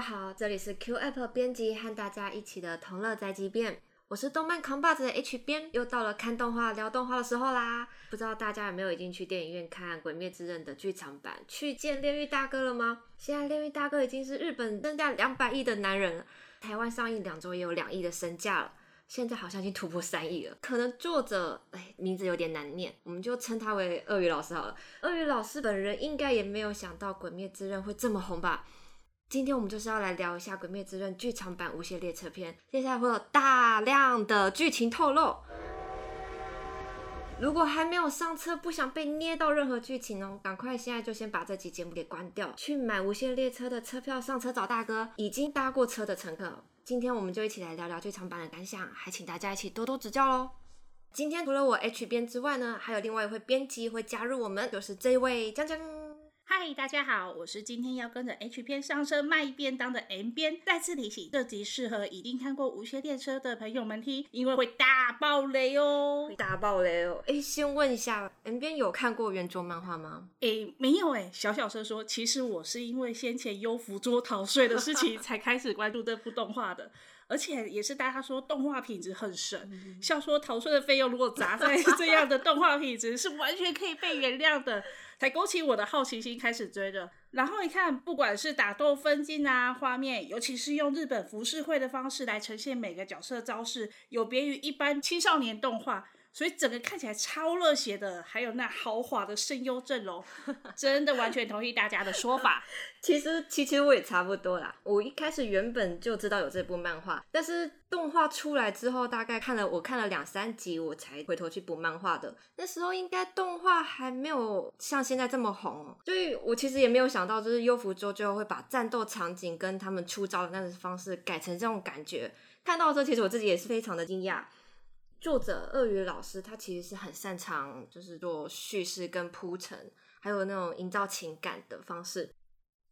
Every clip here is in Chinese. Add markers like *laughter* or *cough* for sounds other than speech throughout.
好，这里是 Q App 编辑和大家一起的同乐宅急便，我是动漫扛把子的 H 编，又到了看动画聊动画的时候啦。不知道大家有没有已经去电影院看《鬼灭之刃》的剧场版，去见炼狱大哥了吗？现在炼狱大哥已经是日本身价两百亿的男人了，台湾上映两周也有两亿的身价了。现在好像已经突破三亿了，可能作者哎名字有点难念，我们就称他为鳄鱼老师好了。鳄鱼老师本人应该也没有想到《鬼灭之刃》会这么红吧？今天我们就是要来聊一下《鬼灭之刃》剧场版《无限列车篇》，接下来会有大量的剧情透露。如果还没有上车，不想被捏到任何剧情哦，赶快现在就先把这集节目给关掉，去买无限列车的车票上车找大哥。已经搭过车的乘客。今天我们就一起来聊聊剧场版的感想，还请大家一起多多指教喽。今天除了我 H 编之外呢，还有另外一位编辑会加入我们，就是这位江江。嗨，大家好，我是今天要跟着 H 编上车卖便当的 M 编。再次提醒，这集适合已经看过《无限列车》的朋友们听，因为会大爆雷哦，会大爆雷哦。哎，先问一下，M 编有看过原作漫画吗？哎，没有哎。小小声说，其实我是因为先前优福桌逃税的事情 *laughs* 才开始关注这部动画的。而且也是大家说动画品质很神，笑说逃税的费用如果砸在 *laughs* 这样的动画品质，是完全可以被原谅的，才勾起我的好奇心开始追的。然后一看，不管是打斗分镜啊，画面，尤其是用日本浮世绘的方式来呈现每个角色招式，有别于一般青少年动画。所以整个看起来超热血的，还有那豪华的声优阵容，*laughs* 真的完全同意大家的说法。*laughs* 其实，其实我也差不多啦。我一开始原本就知道有这部漫画，但是动画出来之后，大概看了我看了两三集，我才回头去补漫画的。那时候应该动画还没有像现在这么红，所以我其实也没有想到，就是优福周最后会把战斗场景跟他们出招的那种方式改成这种感觉。看到这，其实我自己也是非常的惊讶。作者鳄鱼老师，他其实是很擅长就是做叙事跟铺陈，还有那种营造情感的方式。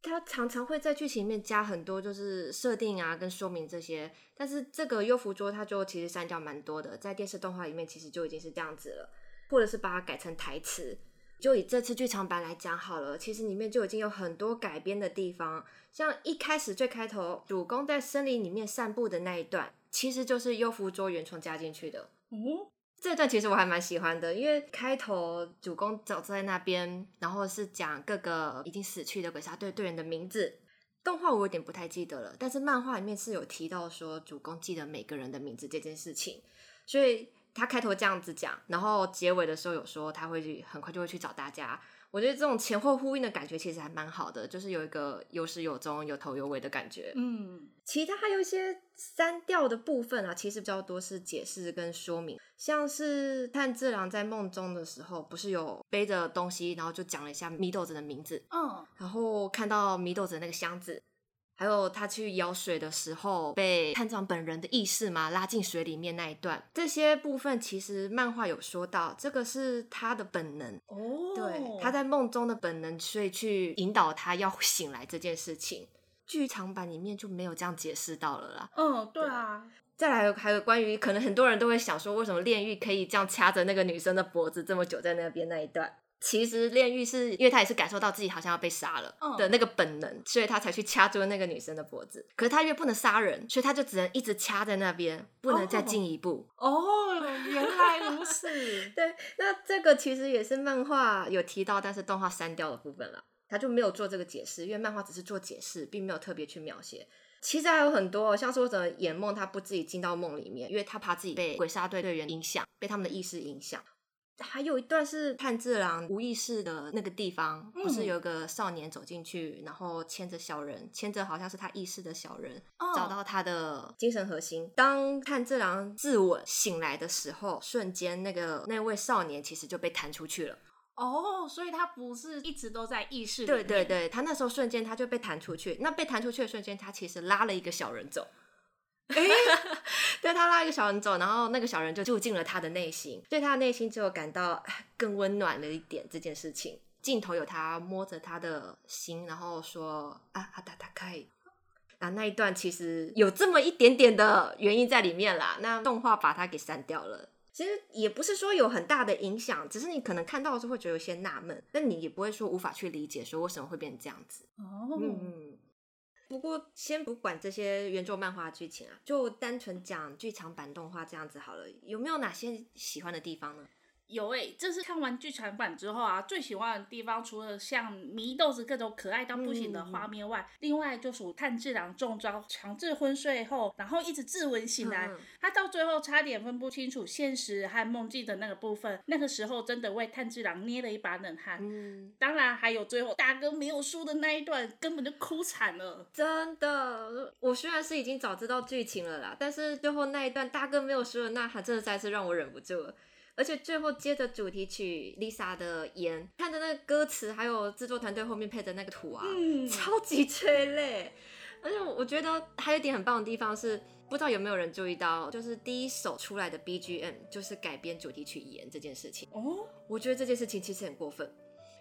他常常会在剧情里面加很多就是设定啊跟说明这些，但是这个优福桌他就其实删掉蛮多的，在电视动画里面其实就已经是这样子了，或者是把它改成台词。就以这次剧场版来讲好了，其实里面就已经有很多改编的地方，像一开始最开头主公在森林里面散步的那一段，其实就是优福桌原创加进去的。哦，这段其实我还蛮喜欢的，因为开头主公走在那边，然后是讲各个已经死去的鬼杀队队员的名字。动画我有点不太记得了，但是漫画里面是有提到说主公记得每个人的名字这件事情，所以他开头这样子讲，然后结尾的时候有说他会去很快就会去找大家。我觉得这种前后呼应的感觉其实还蛮好的，就是有一个有始有终、有头有尾的感觉。嗯，其他还有一些删掉的部分啊，其实比较多是解释跟说明，像是炭治郎在梦中的时候，不是有背着东西，然后就讲了一下祢豆子的名字。嗯，然后看到祢豆子那个箱子。还有他去舀水的时候，被探长本人的意识嘛拉进水里面那一段，这些部分其实漫画有说到，这个是他的本能哦，对，他在梦中的本能，所以去引导他要醒来这件事情。剧场版里面就没有这样解释到了啦。嗯，对啊。再来还有关于，可能很多人都会想说，为什么炼狱可以这样掐着那个女生的脖子这么久在那边那一段？其实炼狱是因为他也是感受到自己好像要被杀了的那个本能，所以他才去掐住那个女生的脖子。可是他因为不能杀人，所以他就只能一直掐在那边，不能再进一步。哦，原来如此。*laughs* 对，那这个其实也是漫画有提到，但是动画删掉的部分了，他就没有做这个解释，因为漫画只是做解释，并没有特别去描写。其实还有很多，像说怎么演梦，他不自己进到梦里面，因为他怕自己被鬼杀队队员影响，被他们的意识影响。还有一段是炭治郎无意识的那个地方，不是有个少年走进去，然后牵着小人，牵着好像是他意识的小人，找到他的精神核心。当炭治郎自刎醒来的时候，瞬间那个那位少年其实就被弹出去了。哦，所以他不是一直都在意识里。对对对，他那时候瞬间他就被弹出去。那被弹出去的瞬间，他其实拉了一个小人走。哎，*laughs* 对他拉一个小人走，然后那个小人就住进了他的内心，对他的内心就感到 *sighs* 更温暖了一点。这件事情镜头有他摸着他的心，然后说啊，阿达达开。啊，那一段其实有这么一点点的原因在里面啦。那动画把它给删掉了，其实也不是说有很大的影响，只是你可能看到的时候会觉得有些纳闷，但你也不会说无法去理解，说为什么会变成这样子。哦，嗯。不过先不管这些原作漫画剧情啊，就单纯讲剧场版动画这样子好了。有没有哪些喜欢的地方呢？有诶，这是看完剧场版之后啊，最喜欢的地方除了像祢豆子各种可爱到不行的画面外，另外就属炭治郎中招强制昏睡后，然后一直自刎醒来，他到最后差点分不清楚现实和梦境的那个部分，那个时候真的为炭治郎捏了一把冷汗。嗯，当然还有最后大哥没有输的那一段，根本就哭惨了。真的，我虽然是已经早知道剧情了啦，但是最后那一段大哥没有输的呐喊，真的再次让我忍不住了。而且最后接着主题曲 Lisa 的烟，看着那个歌词，还有制作团队后面配的那个图啊，超级催泪。而且我觉得还有一点很棒的地方是，不知道有没有人注意到，就是第一首出来的 BGM 就是改编主题曲盐这件事情。哦，我觉得这件事情其实很过分，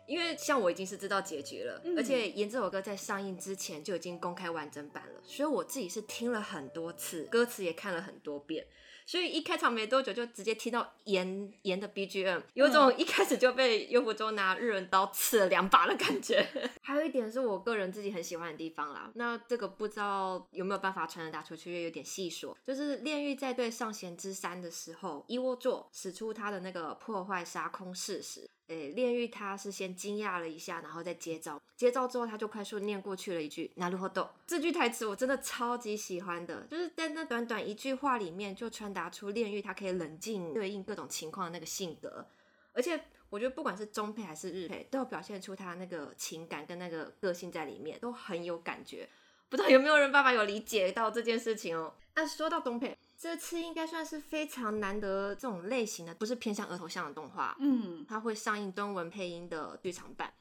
因为像我已经是知道结局了，而且盐这首歌在上映之前就已经公开完整版了，所以我自己是听了很多次，歌词也看了很多遍。所以一开场没多久就直接听到严严的 BGM，有种一开始就被优福州拿日文刀刺了两把的感觉。*laughs* 还有一点是我个人自己很喜欢的地方啦，那这个不知道有没有办法传达出去，又有点细说。就是炼狱在对上弦之三的时候，一窝座使出他的那个破坏杀空式时。诶，炼狱他是先惊讶了一下，然后再接招，接招之后他就快速念过去了一句“拿路后豆”这句台词，我真的超级喜欢的，就是在那短短一句话里面就传达出炼狱他可以冷静对应各种情况的那个性格，而且我觉得不管是中配还是日配，都有表现出他那个情感跟那个个性在里面，都很有感觉。不知道有没有人爸爸有理解到这件事情哦？那说到中配。这次应该算是非常难得这种类型的，不是偏向额头像的动画。嗯，它会上映中文配音的剧场版，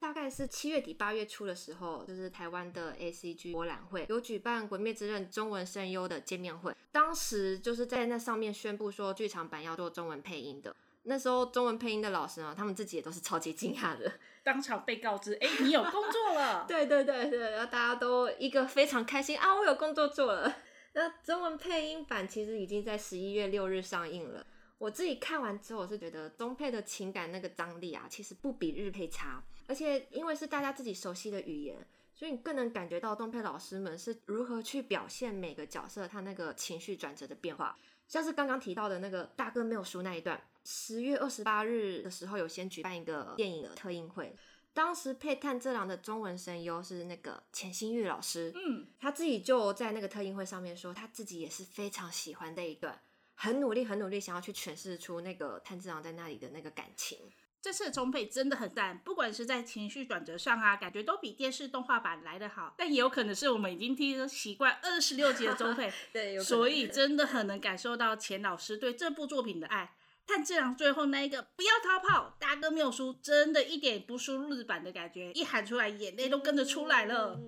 大概是七月底八月初的时候，就是台湾的 A C G 博览会有举办《鬼灭之刃》中文声优的见面会，当时就是在那上面宣布说剧场版要做中文配音的。那时候中文配音的老师呢，他们自己也都是超级惊讶的，*laughs* 当场被告知，哎，你有工作了。*laughs* 对对对对，然后大家都一个非常开心啊，我有工作做了。那中文配音版其实已经在十一月六日上映了。我自己看完之后，我是觉得中配的情感那个张力啊，其实不比日配差。而且因为是大家自己熟悉的语言，所以你更能感觉到中配老师们是如何去表现每个角色他那个情绪转折的变化。像是刚刚提到的那个大哥没有输那一段，十月二十八日的时候有先举办一个电影的特映会。当时配炭治郎的中文声优是那个钱新玉老师，嗯，他自己就在那个特映会上面说，他自己也是非常喜欢这一段，很努力很努力想要去诠释出那个炭治郎在那里的那个感情。这次的中配真的很赞，不管是在情绪转折上啊，感觉都比电视动画版来得好。但也有可能是我们已经听习惯二十六集的中配，对，所以真的很能感受到钱老师对这部作品的爱。炭治郎最后那一个不要逃跑，大哥没有输，真的一点不输日版的感觉，一喊出来眼泪都跟着出来了。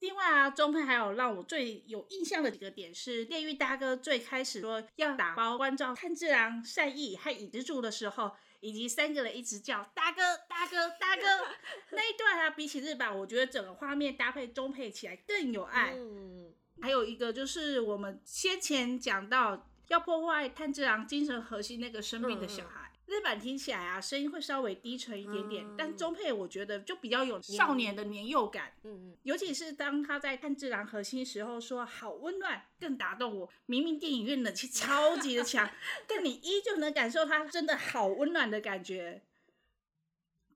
另外啊，中配还有让我最有印象的几个点是，炼狱大哥最开始说要打包关照炭治郎、善意和影之助的时候，以及三个人一直叫大哥、大哥、大哥 *laughs* 那一段啊，比起日版，我觉得整个画面搭配中配起来更有爱。嗯，还有一个就是我们先前讲到。要破坏炭治郎精神核心那个生命的小孩，日版听起来啊，声音会稍微低沉一点点，但中配我觉得就比较有少年的年幼感。嗯嗯，尤其是当他在炭治郎核心时候说“好温暖”，更打动我。明明电影院冷气超级的强，*laughs* 但你依旧能感受他真的好温暖的感觉。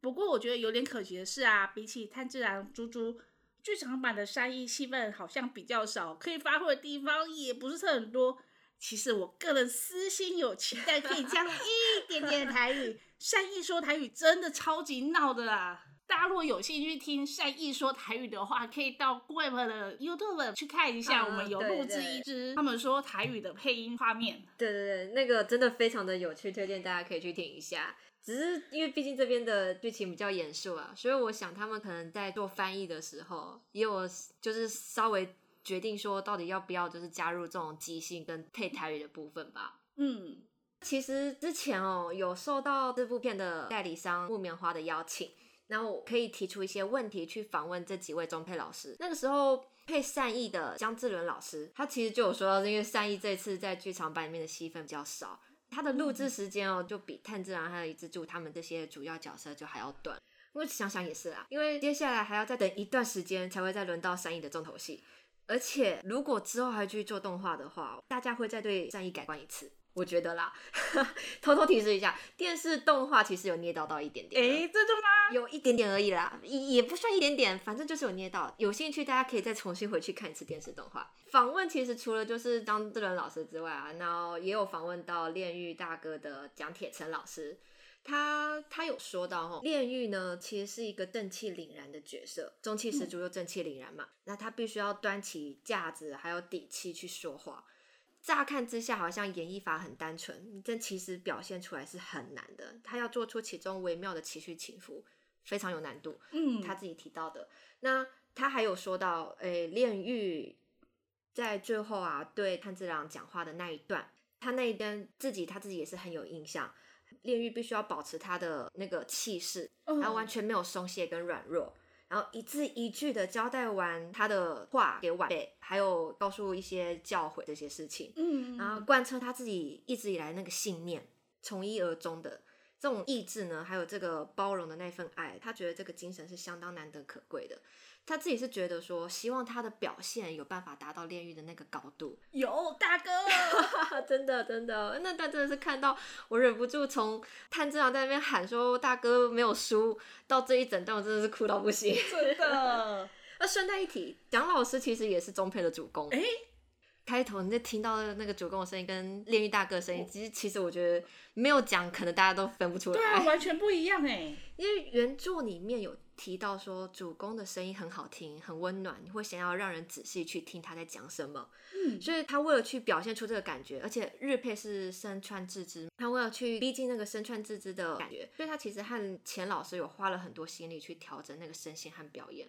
不过我觉得有点可惜的是啊，比起炭治郎猪猪，剧场版的善意戏份好像比较少，可以发挥的地方也不是很多。其实我个人私心有期待，可以讲一点点台语。善意说台语真的超级闹的啦！大家如果有兴趣听善意说台语的话，可以到 Web 的 YouTube 去看一下，我们有录制一支他们说台语的配音画面。对对对，那个真的非常的有趣，推荐大家可以去听一下。只是因为毕竟这边的剧情比较严肃啊，所以我想他们可能在做翻译的时候，也有就是稍微。决定说到底要不要就是加入这种即兴跟配台语的部分吧。嗯，其实之前哦有受到这部片的代理商木棉花的邀请，然后可以提出一些问题去访问这几位中配老师。那个时候配善意的江志伦老师，他其实就有说到，因为善意这次在剧场版里面的戏份比较少，他的录制时间哦就比炭治郎还有一之助他们这些主要角色就还要短。我想想也是啊，因为接下来还要再等一段时间才会再轮到善意的重头戏，而且如果之后还继续做动画的话，大家会再对战役改观一次。我觉得啦，*laughs* 偷偷提示一下，电视动画其实有捏到到一点点，哎，真的吗？有一点点而已啦，也也不算一点点，反正就是有捏到。有兴趣大家可以再重新回去看一次电视动画。访问其实除了就是张智伦老师之外啊，然后也有访问到炼狱大哥的蒋铁成老师。他他有说到哈，炼狱呢其实是一个正气凛然的角色，中气十足又正气凛然嘛。那他必须要端起架子，还有底气去说话。乍看之下好像演绎法很单纯，但其实表现出来是很难的。他要做出其中微妙的情绪起伏，非常有难度。嗯，他自己提到的。那他还有说到，诶，炼狱在最后啊，对炭治郎讲话的那一段，他那一段自己他自己也是很有印象。炼狱必须要保持他的那个气势，然后完全没有松懈跟软弱，然后一字一句的交代完他的话给晚辈，还有告诉一些教诲这些事情，嗯，然后贯彻他自己一直以来那个信念，从一而终的。这种意志呢，还有这个包容的那份爱，他觉得这个精神是相当难得可贵的。他自己是觉得说，希望他的表现有办法达到炼狱的那个高度。有大哥，*laughs* 真的真的，那段真的是看到我忍不住从炭治郎在那边喊说大哥没有输，到这一整段我真的是哭到不行。真的。*laughs* 那顺带一提，蒋老师其实也是中配的主攻。哎，开头你在听到那个主攻的声音跟炼狱大哥的声音，其实其实我觉得没有讲，可能大家都分不出来。对啊，完全不一样哎。*laughs* 因为原著里面有。提到说主公的声音很好听，很温暖，你会想要让人仔细去听他在讲什么。嗯，所以他为了去表现出这个感觉，而且日配是身穿自知，他为了去逼近那个身穿自知的感觉，所以他其实和钱老师有花了很多心力去调整那个声线和表演。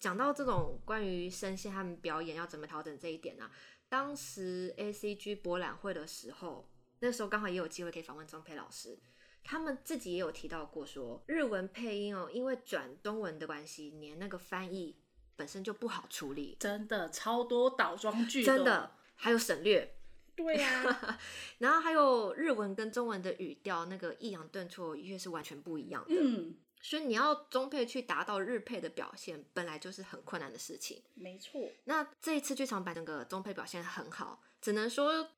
讲到这种关于声线和表演要怎么调整这一点呢？当时 A C G 博览会的时候，那时候刚好也有机会可以访问钟佩老师。他们自己也有提到过，说日文配音哦，因为转中文的关系，连那个翻译本身就不好处理，真的超多倒装句，真的还有省略，*laughs* 对呀，然后还有日文跟中文的语调，那个抑扬顿挫音乐是完全不一样的，嗯，所以你要中配去达到日配的表现，本来就是很困难的事情，没错。那这一次剧场版整个中配表现很好，只能说。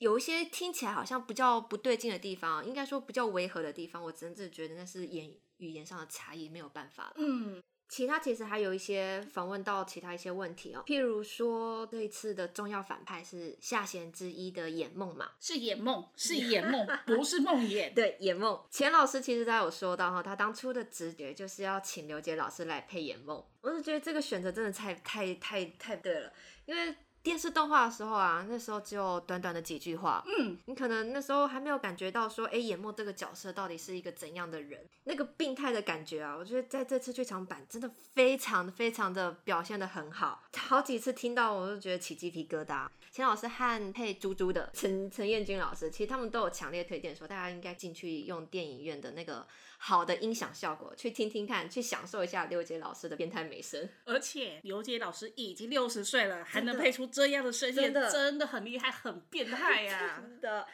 有一些听起来好像比较不对劲的地方，应该说比较违和的地方，我真正觉得那是言语言上的差异，没有办法了。嗯，其他其实还有一些访问到其他一些问题哦，譬如说这一次的重要反派是下弦之一的眼梦嘛，是眼梦，是眼梦，不是梦魇。*laughs* 对，眼梦。钱老师其实他有说到哈，他当初的直觉就是要请刘杰老师来配眼梦，我是觉得这个选择真的太太太太对了，因为。电视动画的时候啊，那时候只有短短的几句话，嗯，你可能那时候还没有感觉到说，哎，眼墨这个角色到底是一个怎样的人，那个病态的感觉啊，我觉得在这次剧场版真的非常非常的表现的很好，好几次听到我都觉得起鸡皮疙瘩。钱老师和配猪猪的陈陈彦君老师，其实他们都有强烈推荐说，大家应该进去用电影院的那个好的音响效果去听听看，去享受一下刘杰老师的变态美声。而且刘杰老师已经六十岁了，还能配出这样的声线，真的很厉害，很变态呀！*laughs* 真的，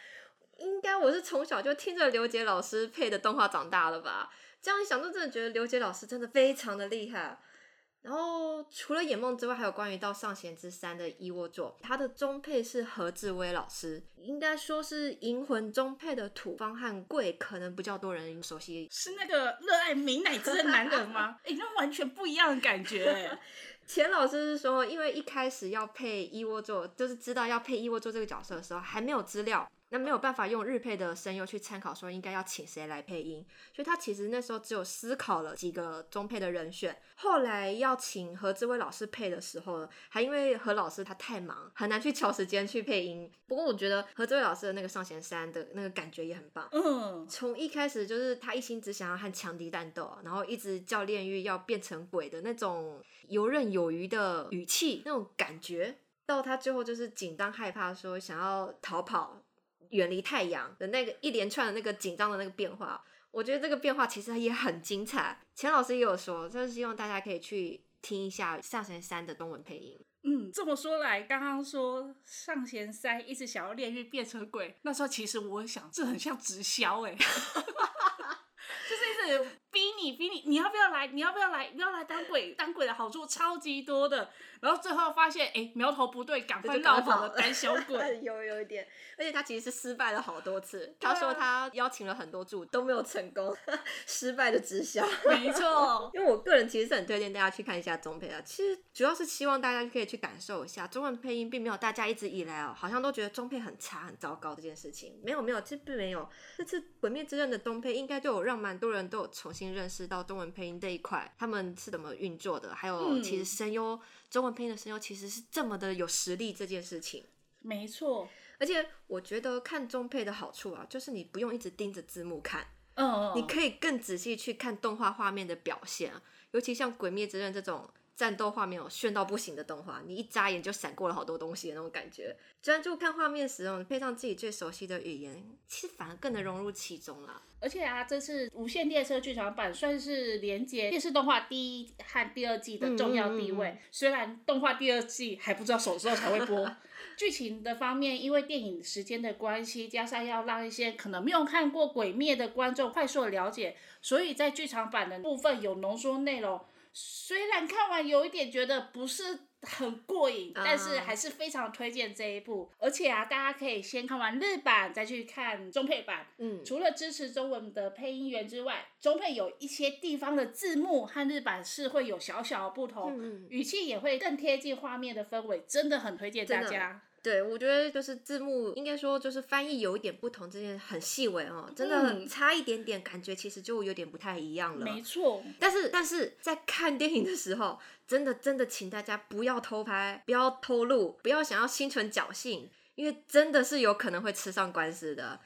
应该我是从小就听着刘杰老师配的动画长大了吧？这样一想，就真的觉得刘杰老师真的非常的厉害。然后除了眼梦之外，还有关于到上弦之三的一窝座，他的中配是何志威老师，应该说是银魂中配的土方和贵，可能比较多人熟悉。是那个热爱美乃滋的男人吗？*laughs* 哎，那完全不一样的感觉。*laughs* 钱老师是说，因为一开始要配一窝座，就是知道要配一窝座这个角色的时候，还没有资料。那没有办法用日配的声优去参考，说应该要请谁来配音，所以他其实那时候只有思考了几个中配的人选。后来要请何志威老师配的时候，还因为何老师他太忙，很难去调时间去配音。不过我觉得何志威老师的那个上弦三的那个感觉也很棒。嗯，从一开始就是他一心只想要和强敌战斗，然后一直叫炼狱要变成鬼的那种游刃有余的语气，那种感觉，到他最后就是紧张害怕，说想要逃跑。远离太阳的那个一连串的那个紧张的那个变化，我觉得这个变化其实也很精彩。钱老师也有说，就是希望大家可以去听一下《上弦三》的中文配音。嗯，这么说来，刚刚说上弦三一直想要炼狱变成鬼，那时候其实我想，这很像直销哎，*laughs* 就是一直逼你逼你，你要不要来？你要不要来？你要来当鬼？当鬼的好处超级多的。然后最后发现，哎，苗头不对，赶快绕跑了，胆小鬼。*laughs* 有有一点，而且他其实是失败了好多次。他说他邀请了很多组都没有成功，*laughs* 失败的直销。没错，*laughs* 因为我个人其实是很推荐大家去看一下中配的。其实主要是希望大家可以去感受一下中文配音，并没有大家一直以来哦，好像都觉得中配很差很糟糕这件事情。没有没有，其实并没有。这次《鬼灭之刃》的中配应该就有让蛮多人都有重新认识到中文配音这一块，他们是怎么运作的，还有其实声优。中文配音的声优其实是这么的有实力，这件事情没错。而且我觉得看中配的好处啊，就是你不用一直盯着字幕看，嗯，你可以更仔细去看动画画面的表现啊。尤其像《鬼灭之刃》这种战斗画面有炫到不行的动画，你一眨眼就闪过了好多东西的那种感觉。专注看画面时候，配上自己最熟悉的语言，其实反而更能融入其中了。而且啊，这次《无线列车剧场版》算是连接电视动画第一和第二季的重要地位。虽然动画第二季还不知道什么时候才会播，剧情的方面，因为电影时间的关系，加上要让一些可能没有看过《鬼灭》的观众快速的了解，所以在剧场版的部分有浓缩内容。虽然看完有一点觉得不是。很过瘾，但是还是非常推荐这一部。而且啊，大家可以先看完日版，再去看中配版。嗯，除了支持中文的配音员之外，中配有一些地方的字幕和日版是会有小小的不同，语气也会更贴近画面的氛围，真的很推荐大家。对，我觉得就是字幕，应该说就是翻译有一点不同，这件很细微哦，真的差一点点，感觉其实就有点不太一样了。没错，但是但是在看电影的时候，真的真的请大家不要偷拍，不要偷录，不要想要心存侥幸，因为真的是有可能会吃上官司的，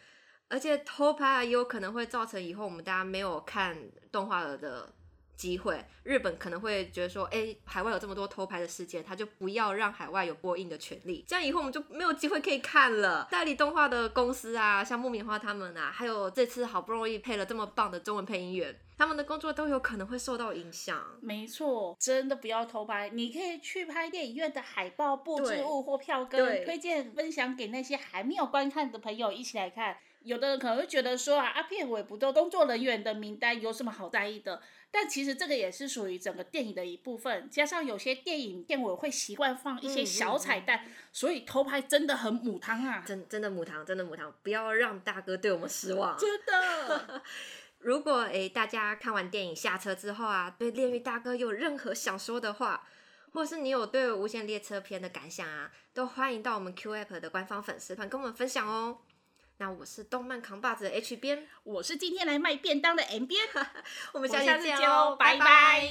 而且偷拍也有可能会造成以后我们大家没有看动画了的。机会，日本可能会觉得说，哎，海外有这么多偷拍的事件，他就不要让海外有播映的权利，这样以后我们就没有机会可以看了。代理动画的公司啊，像木棉花他们啊，还有这次好不容易配了这么棒的中文配音员，他们的工作都有可能会受到影响。没错，真的不要偷拍，你可以去拍电影院的海报、布置物或票根，推荐分享给那些还没有观看的朋友一起来看。有的人可能会觉得说啊，阿片尾不都工作人员的名单有什么好在意的？但其实这个也是属于整个电影的一部分，加上有些电影片尾会习惯放一些小彩蛋，所以偷拍真的很母汤啊！真真的母汤，真的母汤，不要让大哥对我们失望。真的，*laughs* 如果诶大家看完电影下车之后啊，对炼狱大哥有任何想说的话，或是你有对无限列车篇的感想啊，都欢迎到我们 Q App 的官方粉丝团跟我们分享哦。那我是动漫扛把子的 H 边，我是今天来卖便当的 M 边，我们下次见喽，拜拜。